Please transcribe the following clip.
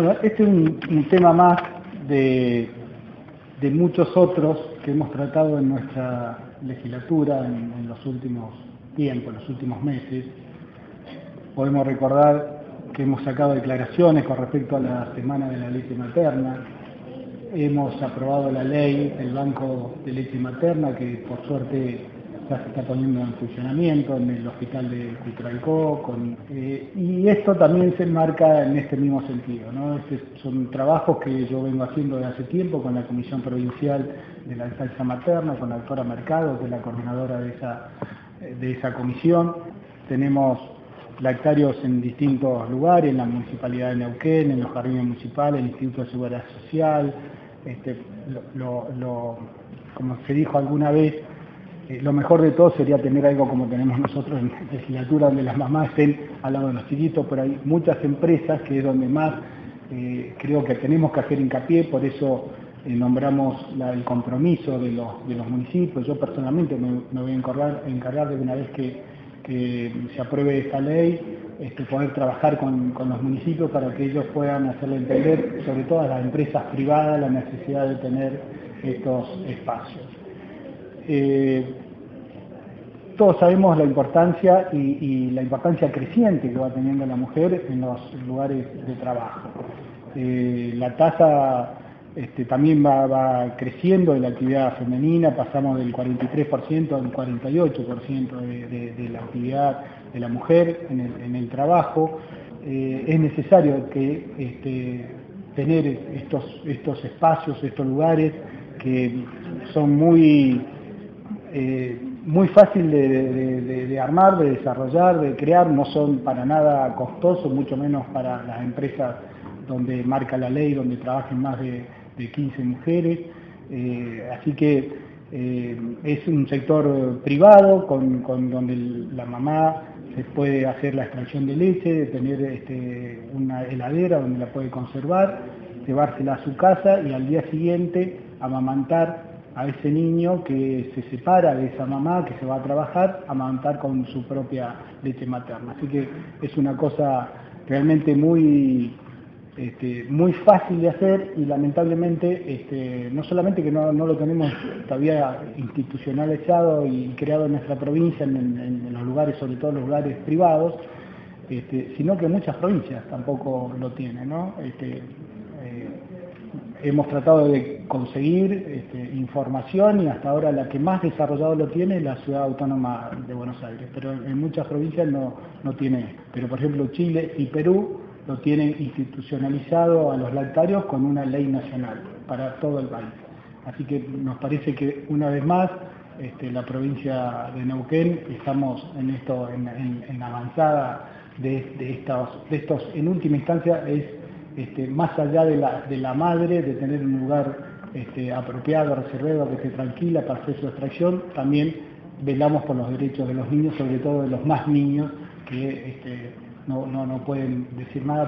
Bueno, este es un, tema más de, muchos otros que hemos tratado en nuestra legislatura en, los últimos tiempos, en los últimos meses. Podemos recordar que hemos sacado declaraciones con respecto a la semana de la leche materna, hemos aprobado la ley del Banco de Leche Materna que por suerte se está poniendo en funcionamiento en el hospital de Cutralcó, eh, y esto también se enmarca en este mismo sentido. ¿no? Este son trabajos que yo vengo haciendo desde hace tiempo con la Comisión Provincial de la Estancia Materna, con la doctora Mercado, que es la coordinadora de esa, de esa comisión. Tenemos lactarios en distintos lugares, en la Municipalidad de Neuquén, en los jardines municipales, el Instituto de Seguridad Social, este, como se dijo alguna vez, lo mejor de todo sería tener algo como tenemos nosotros en la legislatura, donde las mamás estén al lado de los chiquitos, pero hay muchas empresas que es donde más eh, creo que tenemos que hacer hincapié, por eso eh, nombramos el compromiso de los, municipios. Yo personalmente me, voy a encargar, de una vez que, se apruebe esta ley, este, poder trabajar con, los municipios para que ellos puedan hacerle entender, sobre todo a las empresas privadas, la necesidad de tener estos espacios. Eh, todos sabemos la importancia y, la importancia creciente que va teniendo la mujer en los lugares de trabajo. Eh, la tasa este, también va, creciendo en la actividad femenina, pasamos del 43% al 48% de, la actividad de la mujer en el, trabajo. Eh, es necesario que este, tener estos, estos espacios, estos lugares que son muy eh, muy fácil de, armar, de desarrollar, de crear, no son para nada costosos, mucho menos para las empresas donde marca la ley, donde trabajen más de, 15 mujeres. Eh, así que eh, es un sector privado con, donde la mamá se puede hacer la extracción de leche, tener este, una heladera donde la puede conservar, llevársela a su casa y al día siguiente amamantar a ese niño que se separa de esa mamá, que se va a trabajar, a amamantar con su propia leche materna. Así que es una cosa realmente muy, este, muy fácil de hacer y lamentablemente este, no solamente que no, lo tenemos todavía institucionalizado y creado en nuestra provincia, en, los lugares, sobre todo los lugares privados, este, sino que muchas provincias tampoco lo tienen. ¿no? Hemos tratado de conseguir este, información y hasta ahora la que más desarrollado lo tiene es la ciudad autónoma de Buenos Aires, pero en muchas provincias no, no tiene. Pero por ejemplo Chile y Perú lo tienen institucionalizado a los lactarios con una ley nacional para todo el país. Así que nos parece que una vez más este, la provincia de Neuquén estamos en esto en, avanzada de, de, estos, de estos, en última instancia es este, más allá de la, madre, de tener un lugar este, apropiado, reservado, que esté tranquila para hacer su extracción, también velamos por los derechos de los niños, sobre todo de los más niños, que este, no, no pueden decir nada